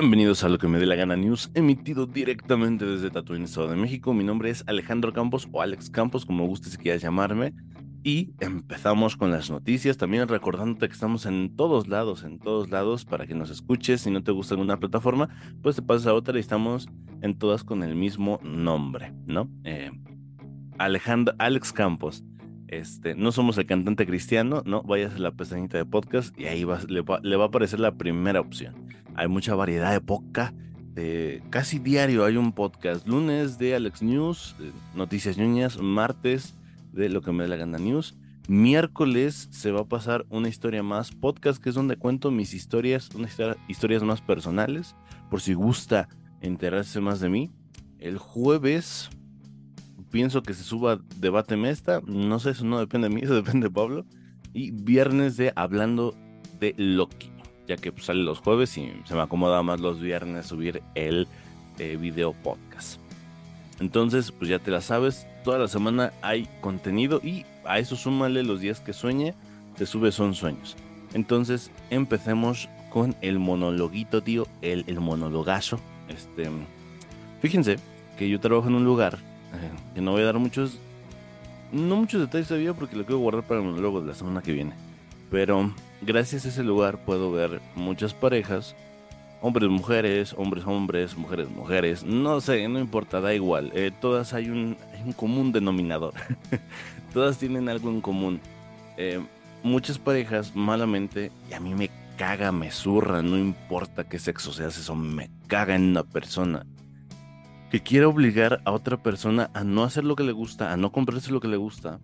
Bienvenidos a lo que me dé la gana news, emitido directamente desde Tatooine, Estado de México. Mi nombre es Alejandro Campos o Alex Campos, como gustes si quieras llamarme. Y empezamos con las noticias, también recordándote que estamos en todos lados, en todos lados, para que nos escuches. Si no te gusta alguna plataforma, pues te pasas a otra y estamos en todas con el mismo nombre, ¿no? Eh, Alejandro, Alex Campos. Este, no somos el cantante cristiano, no, vayas a la pestañita de podcast y ahí le, va, a aparecer la primera opción. Hay mucha variedad de podcast, casi diario hay un podcast. Lunes de Alex News, Noticias Ñuñas, martes de Lo que me dé la gana News. Miércoles se va a pasar una historia más, podcast que es donde cuento mis historias, unas historias más personales, por si gusta enterarse más de mí. El jueves pienso que se suba Debate Mesta. No sé, eso no depende de mí, eso depende de Pablo. Y viernes de Hablando de Loki, ya que pues, sale los jueves y se me acomoda más los viernes subir el eh, video podcast. Entonces, pues ya te la sabes, toda la semana hay contenido y a eso súmale los días que sueñe, te sube son sueños. Entonces, empecemos con el monologuito, tío, el, el monologazo. Este, fíjense que yo trabajo en un lugar que no voy a dar muchos, no muchos detalles todavía porque lo quiero guardar para el monólogo de la semana que viene. Pero gracias a ese lugar puedo ver muchas parejas, hombres, mujeres, hombres, hombres, mujeres, mujeres, no sé, no importa, da igual. Eh, todas hay un, un común denominador. todas tienen algo en común. Eh, muchas parejas malamente, y a mí me caga, me zurra, no importa qué sexo seas, eso me caga en una persona que quiere obligar a otra persona a no hacer lo que le gusta, a no comprarse lo que le gusta,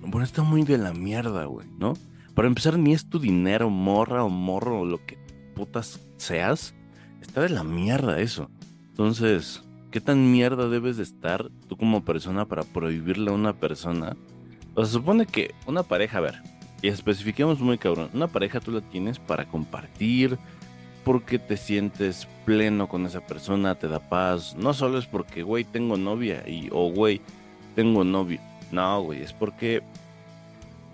bueno, está muy de la mierda, güey, ¿no? Para empezar, ni es tu dinero, morra o morro o lo que putas seas. Está de la mierda eso. Entonces, ¿qué tan mierda debes de estar tú como persona para prohibirle a una persona? O se supone que una pareja, a ver, y especifiquemos muy cabrón, una pareja tú la tienes para compartir, porque te sientes pleno con esa persona, te da paz. No solo es porque, güey, tengo novia y, o, güey, tengo novio. No, güey, es porque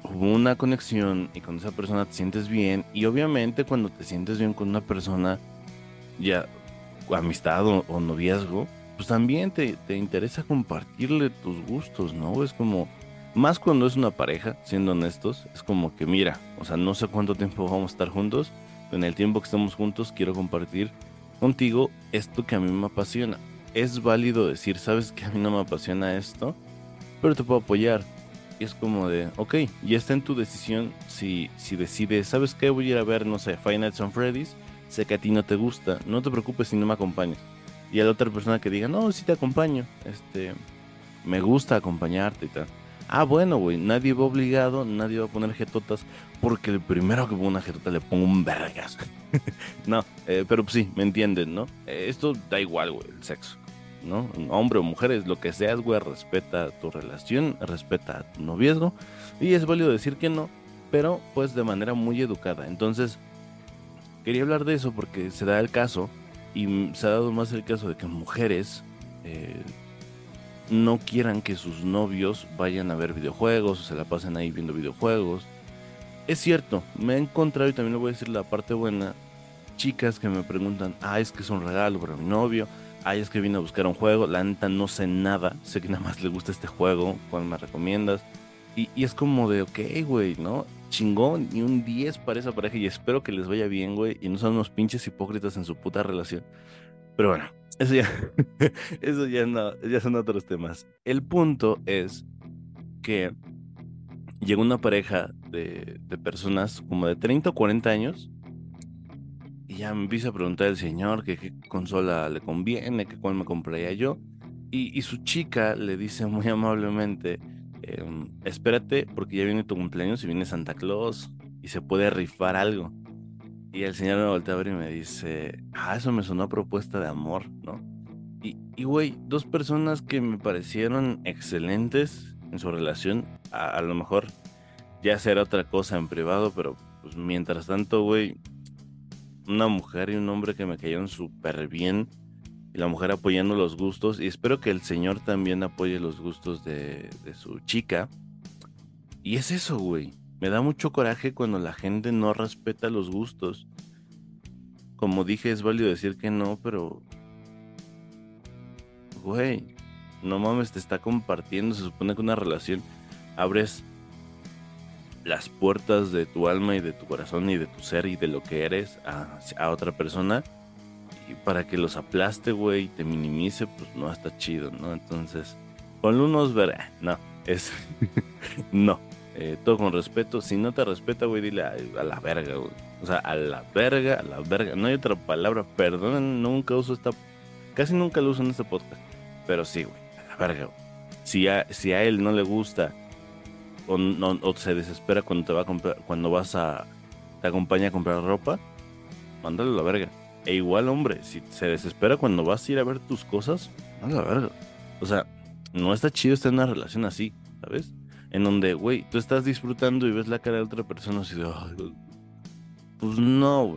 hubo una conexión y con esa persona te sientes bien. Y obviamente cuando te sientes bien con una persona, ya amistad o, noviazgo, pues también te, te, interesa compartirle tus gustos, ¿no? Es como, más cuando es una pareja, siendo honestos, es como que, mira, o sea, no sé cuánto tiempo vamos a estar juntos en el tiempo que estamos juntos quiero compartir contigo esto que a mí me apasiona. Es válido decir, sabes que a mí no me apasiona esto, pero te puedo apoyar. Y es como de, ok, ya está en tu decisión si, si decides, ¿sabes qué? Voy a ir a ver, no sé, Five Nights Freddy's, sé que a ti no te gusta, no te preocupes si no me acompañas. Y a la otra persona que diga, no, sí te acompaño, este, me gusta acompañarte y tal. Ah, bueno, güey, nadie va obligado, nadie va a poner jetotas, porque el primero que ponga una jetota le pongo un vergas. no, eh, pero pues sí, me entienden, ¿no? Eh, esto da igual, güey, el sexo, ¿no? Hombre o mujeres, lo que seas, güey, respeta tu relación, respeta tu noviazgo, y es válido decir que no, pero pues de manera muy educada. Entonces, quería hablar de eso porque se da el caso, y se ha dado más el caso de que mujeres... Eh, no quieran que sus novios vayan a ver videojuegos o se la pasen ahí viendo videojuegos. Es cierto, me he encontrado y también le voy a decir la parte buena, chicas que me preguntan, ah, es que es un regalo para mi novio, ah, es que vine a buscar un juego, la neta no sé nada, sé que nada más le gusta este juego, ¿cuál me recomiendas? Y, es como de, ok, güey, ¿no? Chingón, y un 10 para esa pareja y espero que les vaya bien, güey, y no son unos pinches hipócritas en su puta relación. Pero bueno, eso ya, eso ya no, ya son otros temas. El punto es que llegó una pareja de, personas como de 30 o 40 años y ya me empieza a preguntar el señor que qué consola le conviene, que cuál me compraría yo. Y, su chica le dice muy amablemente, em, espérate porque ya viene tu cumpleaños y viene Santa Claus y se puede rifar algo. Y el señor me voltea a ver y me dice, ah, eso me sonó a propuesta de amor, ¿no? Y, güey, dos personas que me parecieron excelentes en su relación, a, lo mejor ya será otra cosa en privado, pero pues mientras tanto, güey, una mujer y un hombre que me cayeron súper bien, y la mujer apoyando los gustos, y espero que el señor también apoye los gustos de, de su chica. Y es eso, güey. Me da mucho coraje cuando la gente no respeta los gustos. como dije, es válido decir que no, pero... Güey, no mames, te está compartiendo, se supone que una relación abres las puertas de tu alma y de tu corazón y de tu ser y de lo que eres a, otra persona y para que los aplaste, güey, y te minimice, pues no está chido, ¿no? Entonces, con unos ver, no, es no, eh, todo con respeto. Si no te respeta, güey, dile a, la verga, güey. O sea, a la verga, a la verga. No hay otra palabra, perdonen, nunca uso esta, casi nunca lo uso en este podcast, pero sí, güey, a la verga, güey. Si a, si a él no le gusta o, se desespera cuando te va a comprar, cuando vas a, te acompaña a comprar ropa, mándale la verga. E igual, hombre, si se desespera cuando vas a ir a ver tus cosas, mándale la verga. O sea, no está chido estar en una relación así, ¿sabes? En donde, güey, tú estás disfrutando y ves la cara de otra persona así de, pues no,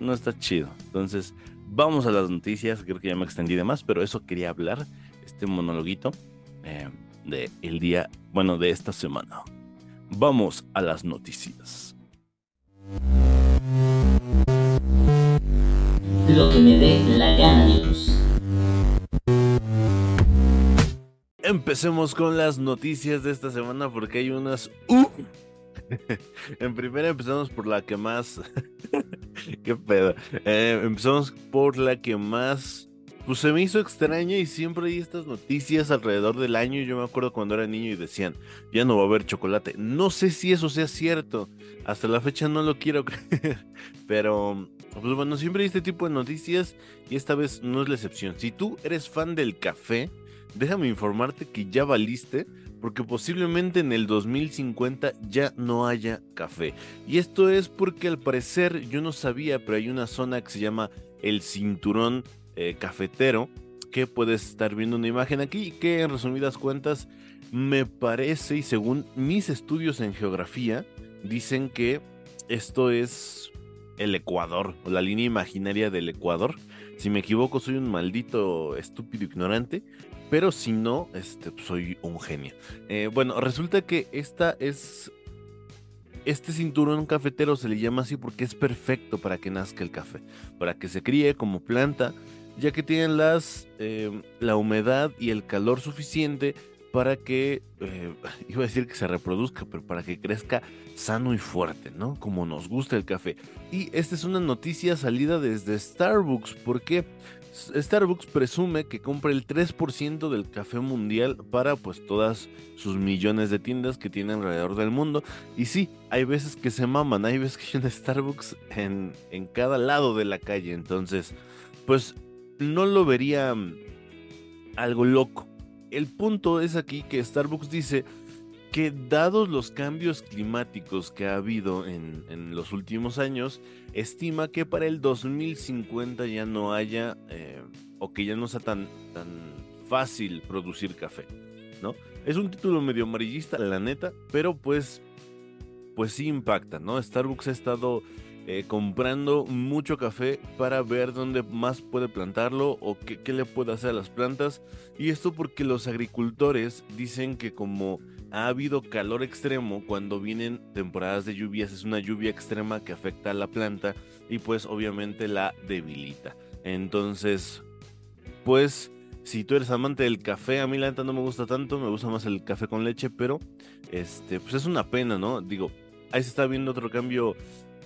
no está chido. Entonces, vamos a las noticias, creo que ya me extendí de más, pero eso quería hablar, este monologuito. Eh, de el día, bueno, de esta semana. Vamos a las noticias. Lo que me dé la gana, Empecemos con las noticias de esta semana porque hay unas... ¡Uh! en primera empezamos por la que más... ¿Qué pedo? Eh, empezamos por la que más pues se me hizo extraña y siempre hay estas noticias alrededor del año. Yo me acuerdo cuando era niño y decían, ya no va a haber chocolate. No sé si eso sea cierto. Hasta la fecha no lo quiero creer. Pero, pues bueno, siempre hay este tipo de noticias y esta vez no es la excepción. Si tú eres fan del café, déjame informarte que ya valiste porque posiblemente en el 2050 ya no haya café. Y esto es porque al parecer yo no sabía, pero hay una zona que se llama el cinturón eh, cafetero que puedes estar viendo una imagen aquí que en resumidas cuentas me parece y según mis estudios en geografía dicen que esto es el Ecuador o la línea imaginaria del Ecuador. Si me equivoco soy un maldito estúpido ignorante, pero si no, este, soy un genio. Eh, bueno, resulta que esta es este cinturón cafetero se le llama así porque es perfecto para que nazca el café, para que se críe como planta ya que tienen las, em, la humedad y el calor suficiente para que, eh, iba a decir que se reproduzca, pero para que crezca sano y fuerte, ¿no? Como nos gusta el café. Y esta es una noticia salida desde Starbucks, porque Starbucks presume que compra el 3% del café mundial para pues todas sus millones de tiendas que tiene alrededor del mundo. Y sí, hay veces que se maman, hay veces que hay un Starbucks en, en cada lado de la calle. Entonces, pues no lo vería mm, algo loco. El punto es aquí que Starbucks dice que dados los cambios climáticos que ha habido en, los últimos años, estima que para el 2050 ya no haya eh, o que ya no sea tan, tan fácil producir café, ¿no? Es un título medio amarillista, la neta, pero pues, pues sí impacta, ¿no? Starbucks ha estado eh, comprando mucho café para ver dónde más puede plantarlo o qué, qué le puede hacer a las plantas. Y esto porque los agricultores dicen que como ha habido calor extremo cuando vienen temporadas de lluvias, es una lluvia extrema que afecta a la planta y pues obviamente la debilita. Entonces, pues si tú eres amante del café, a mí la neta no me gusta tanto, me gusta más el café con leche, pero este, pues es una pena, ¿no? Digo, ahí se está viendo otro cambio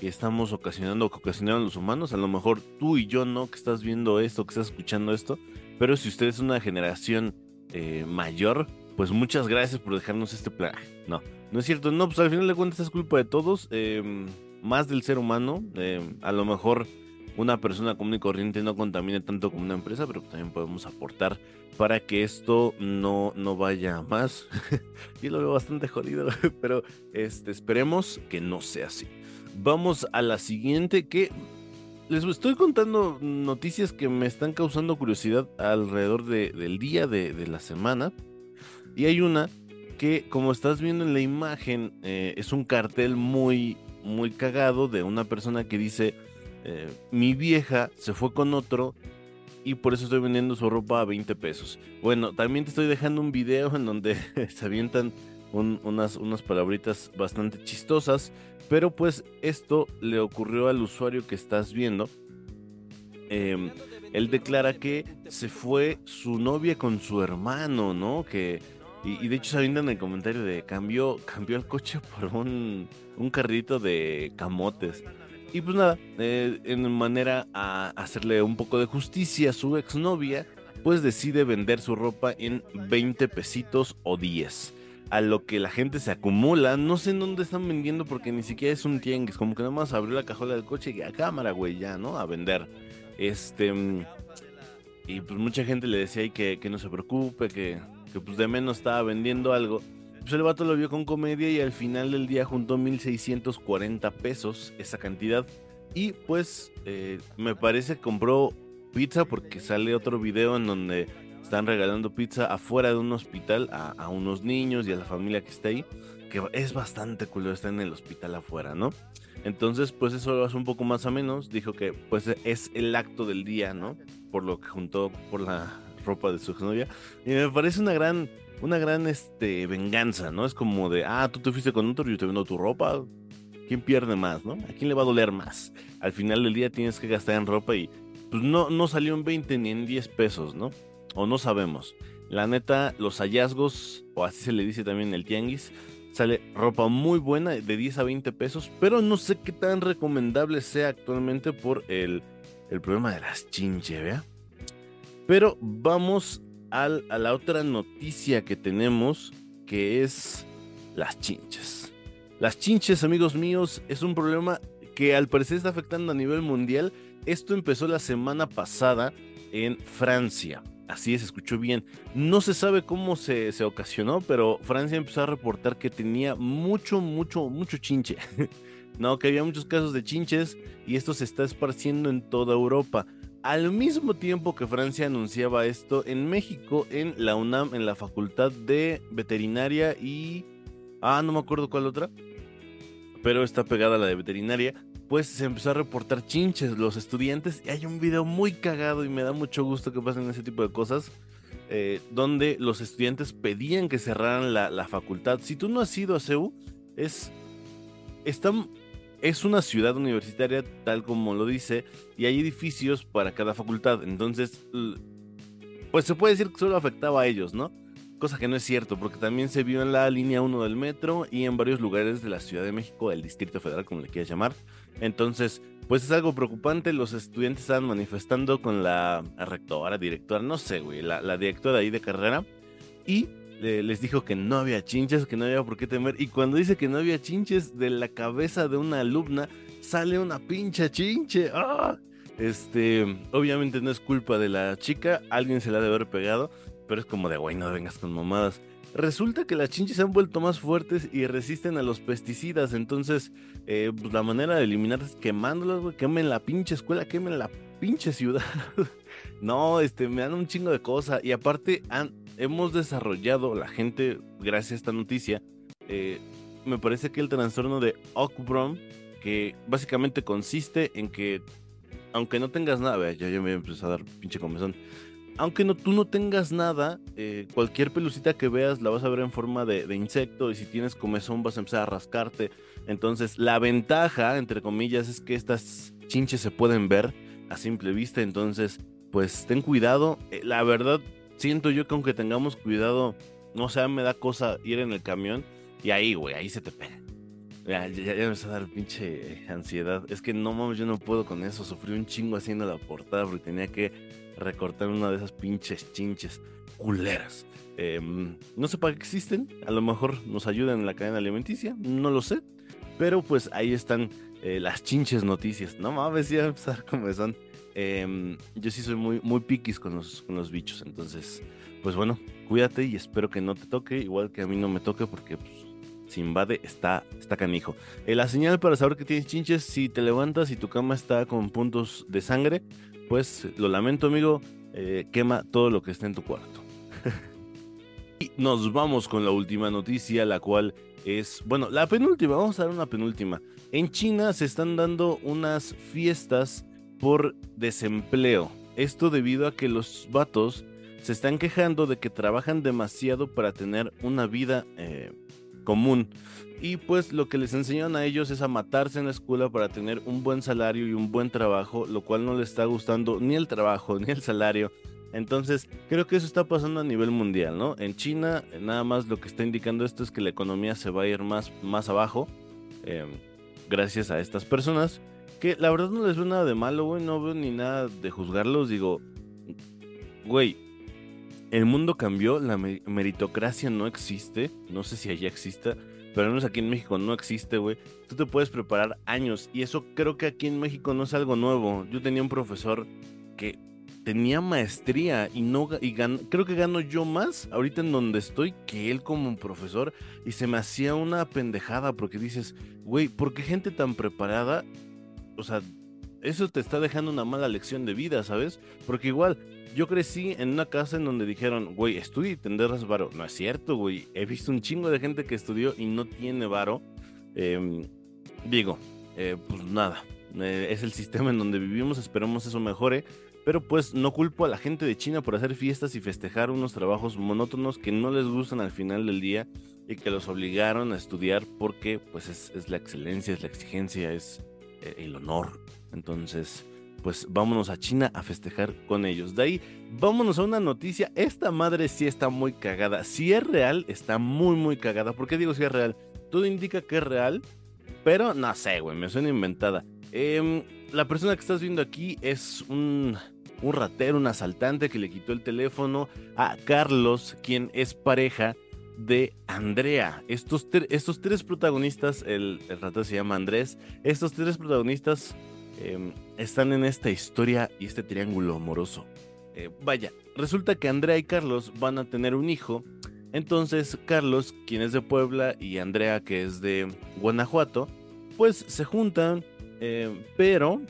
que estamos ocasionando que ocasionaron los humanos. A lo mejor tú y yo no, que estás viendo esto, que estás escuchando esto. Pero si usted es una generación eh, mayor, pues muchas gracias por dejarnos este plan. No, no es cierto. No, pues al final de cuentas es culpa de todos. Em, más del ser humano. Em, a lo mejor una persona común y corriente no contamine tanto como una empresa, pero también podemos aportar para que esto no, no vaya más. y lo veo bastante jodido, pero este, esperemos que no sea así. Vamos a la siguiente que les estoy contando noticias que me están causando curiosidad alrededor del día de, la semana. Y hay una que, como estás viendo en la imagen, eh, es un cartel muy, muy cagado de una persona que dice, eh, mi vieja se fue con otro y por eso estoy vendiendo su ropa a 20 pesos. Bueno, también te estoy dejando un video en donde se avientan unas, unas palabritas bastante chistosas, pero pues esto le ocurrió al usuario que estás viendo em, él declara que se fue su novia con su hermano, ¿no? Que, y, de hecho se en el comentario de cambió, cambió el coche por un, un carrito de camotes. Y pues nada, eh, en manera a hacerle un poco de justicia a su exnovia, pues decide vender su ropa en 20 pesitos o 10. A lo que la gente se acumula, no sé en dónde están vendiendo porque ni siquiera es un tianguis, como que nada más abrió la cajuela del coche y a cámara, güey, ya, ¿no? A vender. Este. Y pues mucha gente le decía ahí que, que no se preocupe, que, que pues de menos estaba vendiendo algo. Pues el vato lo vio con comedia y al final del día juntó 1640 pesos, esa cantidad. Y pues eh, me parece compró pizza porque sale otro video en donde están regalando pizza afuera de un hospital a, unos niños y a la familia que está ahí. Que es bastante culo estar en el hospital afuera, ¿no? Entonces, pues eso lo hace un poco más a menos. Dijo que pues es el acto del día, ¿no? Por lo que juntó por la ropa de su novia. Y me parece una gran una gran este, venganza, ¿no? Es como de, ah, tú te fuiste con otro yo te vendo tu ropa. ¿Quién pierde más, no? ¿A quién le va a doler más? Al final del día tienes que gastar en ropa y pues no, no salió en 20 ni en 10 pesos, ¿no? O no sabemos. La neta, los hallazgos, o así se le dice también en el tianguis, sale ropa muy buena de 10 a 20 pesos, pero no sé qué tan recomendable sea actualmente por el, el problema de las chinches, ¿vea? Pero vamos a la otra noticia que tenemos, que es las chinches. Las chinches, amigos míos, es un problema que al parecer está afectando a nivel mundial. Esto empezó la semana pasada en Francia. Así es, escuchó bien. No se sabe cómo se, se, ocasionó, pero Francia empezó a reportar que tenía mucho, mucho, mucho chinche. no, que había muchos casos de chinches y esto se está esparciendo en toda Europa. Al mismo tiempo que Francia anunciaba esto, en México, en la UNAM, en la Facultad de Veterinaria y... Ah, no me acuerdo cuál otra. Pero está pegada a la de veterinaria. Pues se empezó a reportar chinches los estudiantes. Y hay un video muy cagado y me da mucho gusto que pasen ese tipo de cosas. Eh, donde los estudiantes pedían que cerraran la, la, facultad. Si tú no has ido a CEU, es... Están es una ciudad universitaria tal como lo dice y hay edificios para cada facultad. Entonces, pues se puede decir que solo afectaba a ellos, ¿no? Cosa que no es cierto, porque también se vio en la línea 1 del metro y en varios lugares de la Ciudad de México, del Distrito Federal, como le quieras llamar. Entonces, pues es algo preocupante. Los estudiantes estaban manifestando con la rectora, directora, no sé, güey, la, la directora ahí de carrera. Y les dijo que no había chinches, que no había por qué temer. Y cuando dice que no había chinches, de la cabeza de una alumna sale una pincha chinche. ¡Ah! Este, obviamente no es culpa de la chica, alguien se la debe haber pegado, pero es como de, güey, no vengas con mamadas. Resulta que las chinches se han vuelto más fuertes y resisten a los pesticidas, entonces eh, pues la manera de eliminarlas es quemándolas, güey, quemen la pinche escuela, quemen la pinche ciudad. no, este, me dan un chingo de cosas y aparte han, hemos desarrollado, la gente, gracias a esta noticia, eh, me parece que el trastorno de Ockbrom, que básicamente consiste en que, aunque no tengas nada, ya, ya me empezó a dar pinche comezón, aunque no, tú no tengas nada, eh, cualquier pelucita que veas la vas a ver en forma de, insecto y si tienes comezón vas a empezar a rascarte. Entonces, la ventaja, entre comillas, es que estas chinches se pueden ver a simple vista. Entonces, pues ten cuidado. Eh, la verdad, siento yo que aunque tengamos cuidado, no sé, me da cosa ir en el camión y ahí, güey, ahí se te pega. Ya, ya, me está a dar pinche ansiedad. Es que no mames, yo no puedo con eso. Sufrí un chingo haciendo la portada porque tenía que recortar una de esas pinches chinches culeras. Em, no sé para qué existen. A lo mejor nos ayudan en la cadena alimenticia. No lo sé. Pero pues ahí están eh, las chinches noticias. No mames, ya empezar como son. Em, yo sí soy muy, muy piquis con los, con los bichos, entonces, pues bueno, cuídate y espero que no te toque, igual que a mí no me toque, porque pues, si invade está, está canijo. Eh, la señal para saber que tienes chinches, si te levantas y tu cama está con puntos de sangre, pues lo lamento amigo, eh, quema todo lo que esté en tu cuarto. y nos vamos con la última noticia, la cual es, bueno, la penúltima, vamos a dar una penúltima. En China se están dando unas fiestas por desempleo. Esto debido a que los vatos se están quejando de que trabajan demasiado para tener una vida, eh, común. Y pues lo que les enseñan a ellos es a matarse en la escuela para tener un buen salario y un buen trabajo, lo cual no les está gustando ni el trabajo ni el salario. Entonces, creo que eso está pasando a nivel mundial, ¿no? En China, nada más lo que está indicando esto es que la economía se va a ir más, más abajo, em, gracias a estas personas, que la verdad no les veo nada de malo, güey, no veo ni nada de juzgarlos, digo, güey, el mundo cambió, la meritocracia no existe, no sé si allá exista, pero al menos aquí en México no existe, güey. Tú te puedes preparar años y eso creo que aquí en México no es algo nuevo. Yo tenía un profesor que tenía maestría y no y creo que gano yo más ahorita en donde estoy que él como profesor y se me hacía una pendejada porque dices, güey, ¿por qué gente tan preparada? O sea, eso te está dejando una mala lección de vida, ¿sabes? Porque igual yo crecí en una casa en donde dijeron, güey, estudia y tendrás varo. No es cierto, güey. He visto un chingo de gente que estudió y no tiene varo. Em, digo, eh, pues nada. Eh, es el sistema en donde vivimos. Esperamos eso mejore. Pero pues no culpo a la gente de China por hacer fiestas y festejar unos trabajos monótonos que no les gustan al final del día y que los obligaron a estudiar porque pues es, la excelencia, es la exigencia, es el honor. Entonces, pues vámonos a China a festejar con ellos. De ahí, vámonos a una noticia. Esta madre sí está muy cagada. Si es real, está muy, muy cagada. ¿Por qué digo si es real? Todo indica que es real, pero no sé, güey, me suena inventada. Em, la persona que estás viendo aquí es un, un ratero, un asaltante que le quitó el teléfono a Carlos, quien es pareja de Andrea. Estos, estos tres protagonistas, el, el ratero se llama Andrés, estos tres protagonistas Em, están en esta historia y este triángulo amoroso. Eh, vaya, resulta que Andrea y Carlos van a tener un hijo. Entonces Carlos, quien es de Puebla, y Andrea, que es de Guanajuato, pues se juntan, eh, pero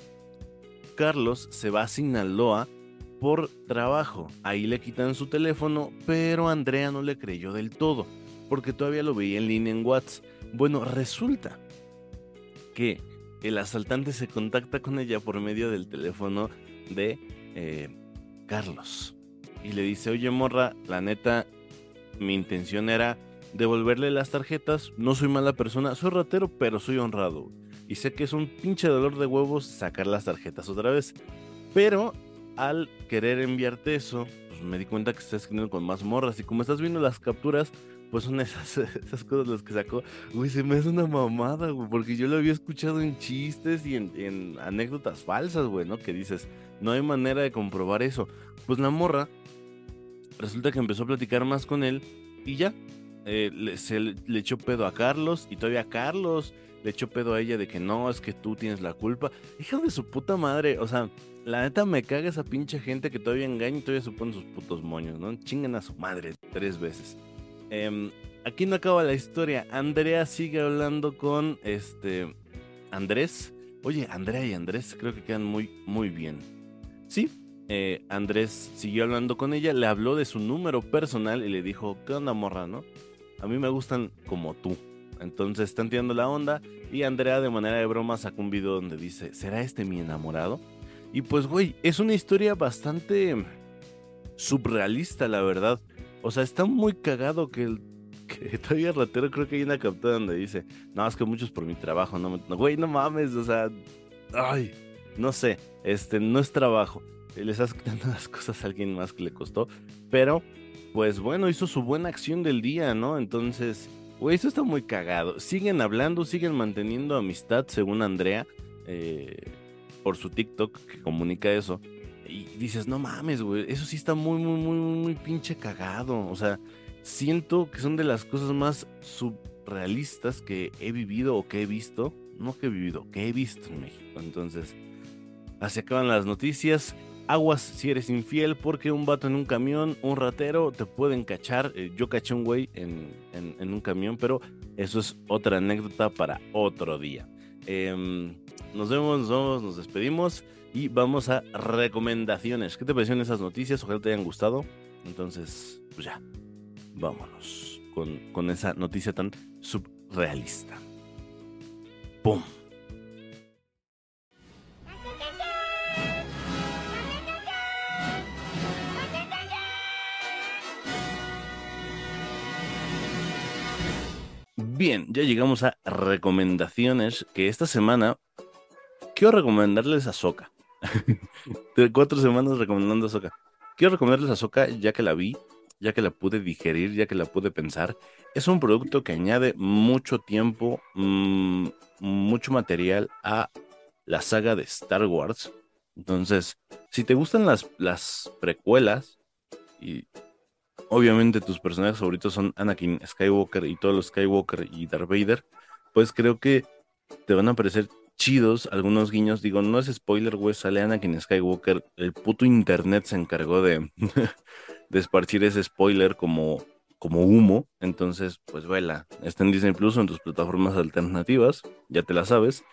Carlos se va a Sinaloa por trabajo. Ahí le quitan su teléfono, pero Andrea no le creyó del todo, porque todavía lo veía en línea en WhatsApp. Bueno, resulta que el asaltante se contacta con ella por medio del teléfono de eh, Carlos. Y le dice, oye morra, la neta, mi intención era devolverle las tarjetas. No soy mala persona, soy ratero, pero soy honrado. Y sé que es un pinche dolor de huevos sacar las tarjetas otra vez. Pero al querer enviarte eso, pues me di cuenta que estás escribiendo con más morras. Y como estás viendo las capturas, pues son esas, esas cosas las que sacó. Güey, se me hace una mamada, güey, porque yo lo había escuchado en chistes y en, anécdotas falsas, güey, ¿no? Que dices, no hay manera de comprobar eso. Pues la morra, resulta que empezó a platicar más con él y ya, eh, se le, echó pedo a Carlos y todavía Carlos le echó pedo a ella de que no, es que tú tienes la culpa. Hijo de su puta madre, o sea, la neta me caga esa pinche gente que todavía engaña y todavía supone sus putos moños, ¿no? Chingan a su madre tres veces. Em, aquí no acaba la historia. Andrea sigue hablando con este Andrés. Oye, Andrea y Andrés creo que quedan muy, muy bien. Sí, eh, Andrés siguió hablando con ella, le habló de su número personal y le dijo, ¿qué onda morra, no? A mí me gustan como tú. Entonces están tirando la onda y Andrea de manera de broma sacó un video donde dice, ¿será este mi enamorado? Y pues, güey, es una historia bastante surrealista, la verdad. O sea, está muy cagado que el que todavía ratero creo que hay una captura donde dice, no, es que muchos por mi trabajo, no, no güey, no mames, o sea, ay, no sé, este, no es trabajo, le estás quitando las cosas a alguien más que le costó, pero, pues bueno, hizo su buena acción del día, ¿no? Entonces, güey, eso está muy cagado, siguen hablando, siguen manteniendo amistad, según Andrea, eh, por su TikTok que comunica eso, y dices, no mames, güey, eso sí está muy, muy, muy, muy pinche cagado. O sea, siento que son de las cosas más surrealistas que he vivido o que he visto. No que he vivido, que he visto en México. Entonces, así acaban las noticias. Aguas si eres infiel porque un vato en un camión, un ratero, te pueden cachar. Eh, yo caché un güey en, en, un camión, pero eso es otra anécdota para otro día. Em, nos vemos, nos vemos, nos despedimos y vamos a recomendaciones. ¿Qué te parecieron esas noticias? Ojalá te hayan gustado. Entonces, pues ya, vámonos con, con esa noticia tan subrealista. ¡Pum! Bien, ya llegamos a recomendaciones que esta semana quiero recomendarles a Soca. de cuatro semanas recomendando a Soca. Quiero recomendarles a Soca ya que la vi, ya que la pude digerir, ya que la pude pensar. Es un producto que añade mucho tiempo, mmm, mucho material a la saga de Star Wars. Entonces, si te gustan las, las precuelas, y obviamente tus personajes favoritos son Anakin Skywalker y todos los Skywalker y Darth Vader, pues creo que te van a parecer chidos algunos guiños. Digo, no es spoiler, güey, sale Anakin Skywalker. El puto internet se encargó de, de esparcir ese spoiler como, como humo. Entonces, pues vela, está en Disney Plus en tus plataformas alternativas, ya te la sabes.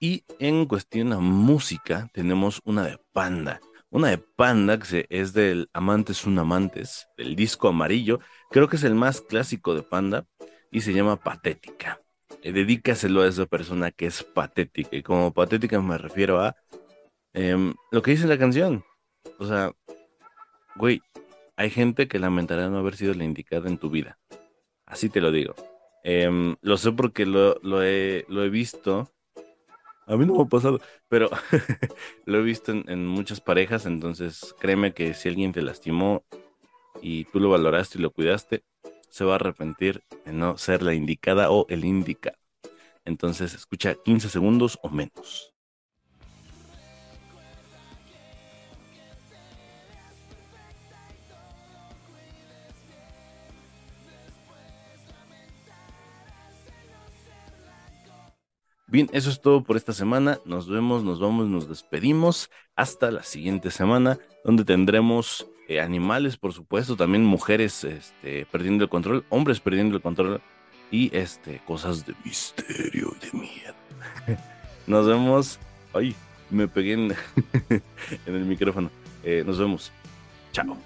Y en cuestión a música, tenemos una de Panda. Una de Panda que es del Amantes un Amantes, del disco amarillo. Creo que es el más clásico de Panda y se llama Patética. Eh, dedícaselo a esa persona que es patética. Y como patética me refiero a em, lo que dice la canción. O sea, güey, hay gente que lamentará no haber sido la indicada en tu vida. Así te lo digo. Em, lo sé porque lo, lo, he, lo he visto a mí no me ha pasado, pero lo he visto en, muchas parejas, entonces créeme que si alguien te lastimó y tú lo valoraste y lo cuidaste, se va a arrepentir de no ser la indicada o el indicado. Entonces escucha 15 segundos o menos. Bien, eso es todo por esta semana. Nos vemos, nos vamos, nos despedimos. Hasta la siguiente semana, donde tendremos eh, animales, por supuesto, también mujeres este, perdiendo el control, hombres perdiendo el control y este, cosas de misterio y de miedo. nos vemos. Ay, me pegué en, el micrófono. Eh, nos vemos. Chao.